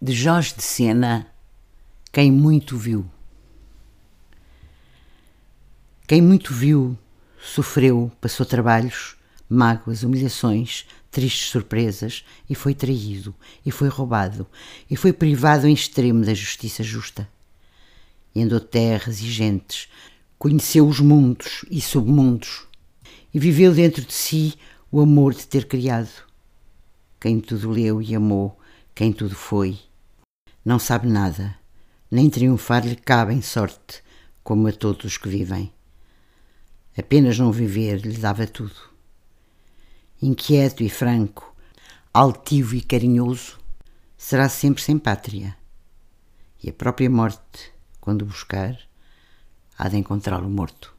de Jorge de Sena, quem muito viu. Quem muito viu, sofreu, passou trabalhos, mágoas, humilhações, tristes surpresas, e foi traído, e foi roubado, e foi privado em extremo da justiça justa. E andou terras e gentes, conheceu os mundos e submundos, e viveu dentro de si o amor de ter criado. Quem tudo leu e amou, quem tudo foi, não sabe nada, nem triunfar lhe cabe em sorte, como a todos os que vivem. Apenas não viver lhe dava tudo. Inquieto e franco, altivo e carinhoso, será sempre sem pátria. E a própria morte, quando buscar, há de encontrá-lo morto.